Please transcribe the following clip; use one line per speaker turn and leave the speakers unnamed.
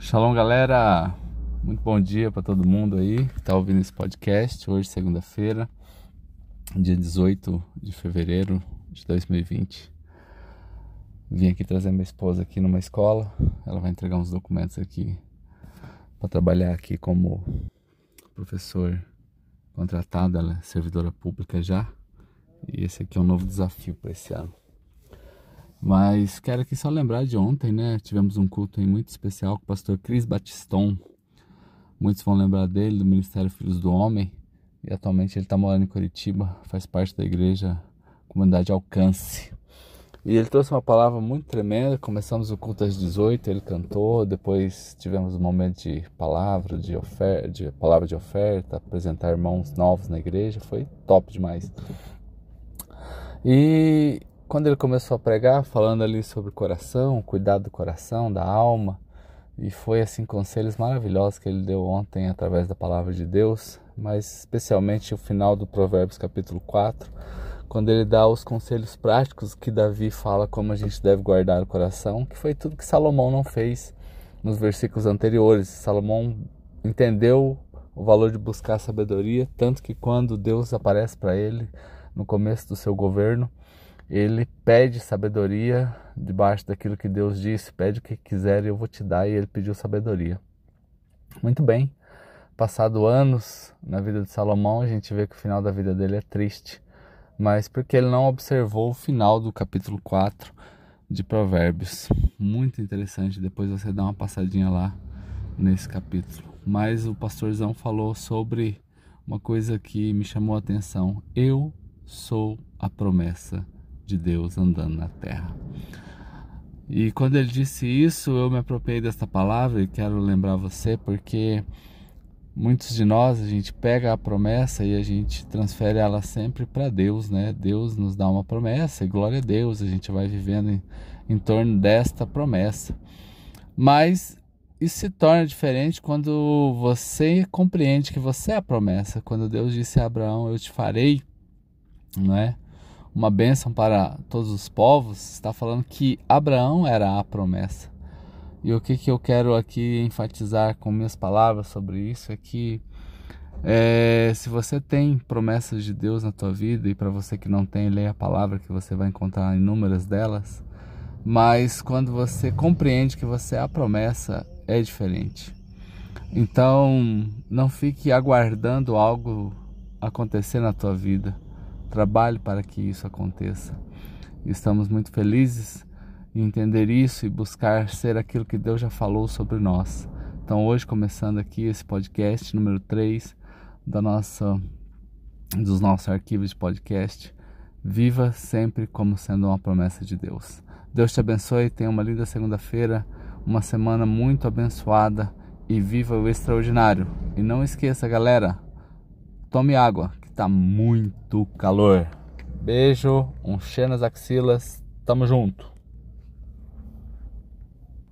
Shalom, galera. Muito bom dia para todo mundo aí que está ouvindo esse podcast. Hoje, segunda-feira, dia 18 de fevereiro de 2020. Vim aqui trazer minha esposa aqui numa escola. Ela vai entregar uns documentos aqui para trabalhar aqui como professor contratado. Ela é servidora pública já. E esse aqui é um novo desafio para esse ano. Mas quero aqui só lembrar de ontem, né? Tivemos um culto muito especial com o pastor Cris Batiston. Muitos vão lembrar dele, do Ministério Filhos do Homem. E atualmente ele está morando em Curitiba, faz parte da igreja Comunidade Alcance. E ele trouxe uma palavra muito tremenda. Começamos o culto às 18, ele cantou, depois tivemos um momento de palavra, de oferta, de palavra de oferta, apresentar irmãos novos na igreja, foi top demais. E quando ele começou a pregar, falando ali sobre o coração, cuidado do coração, da alma, e foi assim conselhos maravilhosos que ele deu ontem através da palavra de Deus, mas especialmente o final do Provérbios capítulo 4, quando ele dá os conselhos práticos que Davi fala como a gente deve guardar o coração, que foi tudo que Salomão não fez nos versículos anteriores. Salomão entendeu o valor de buscar sabedoria, tanto que quando Deus aparece para ele no começo do seu governo, ele pede sabedoria debaixo daquilo que Deus disse, pede o que quiser e eu vou te dar, e ele pediu sabedoria. Muito bem, passado anos na vida de Salomão, a gente vê que o final da vida dele é triste, mas porque ele não observou o final do capítulo 4 de Provérbios. Muito interessante, depois você dá uma passadinha lá nesse capítulo. Mas o pastorzão falou sobre uma coisa que me chamou a atenção. Eu sou a promessa de Deus andando na terra. E quando ele disse isso, eu me apropriei desta palavra e quero lembrar você porque muitos de nós a gente pega a promessa e a gente transfere ela sempre para Deus, né? Deus nos dá uma promessa e glória a Deus, a gente vai vivendo em, em torno desta promessa. Mas isso se torna diferente quando você compreende que você é a promessa. Quando Deus disse a Abraão, eu te farei, não é? Uma bênção para todos os povos, está falando que Abraão era a promessa. E o que, que eu quero aqui enfatizar com minhas palavras sobre isso é que é, se você tem promessas de Deus na tua vida, e para você que não tem, leia a palavra que você vai encontrar inúmeras delas, mas quando você compreende que você é a promessa, é diferente. Então, não fique aguardando algo acontecer na tua vida Trabalhe para que isso aconteça. Estamos muito felizes em entender isso e buscar ser aquilo que Deus já falou sobre nós. Então, hoje, começando aqui esse podcast número 3 da nossa, dos nossos arquivos de podcast, viva sempre como sendo uma promessa de Deus. Deus te abençoe, tenha uma linda segunda-feira, uma semana muito abençoada e viva o extraordinário. E não esqueça, galera, tome água, tá muito calor. Beijo, um cheiro nas axilas, tamo junto.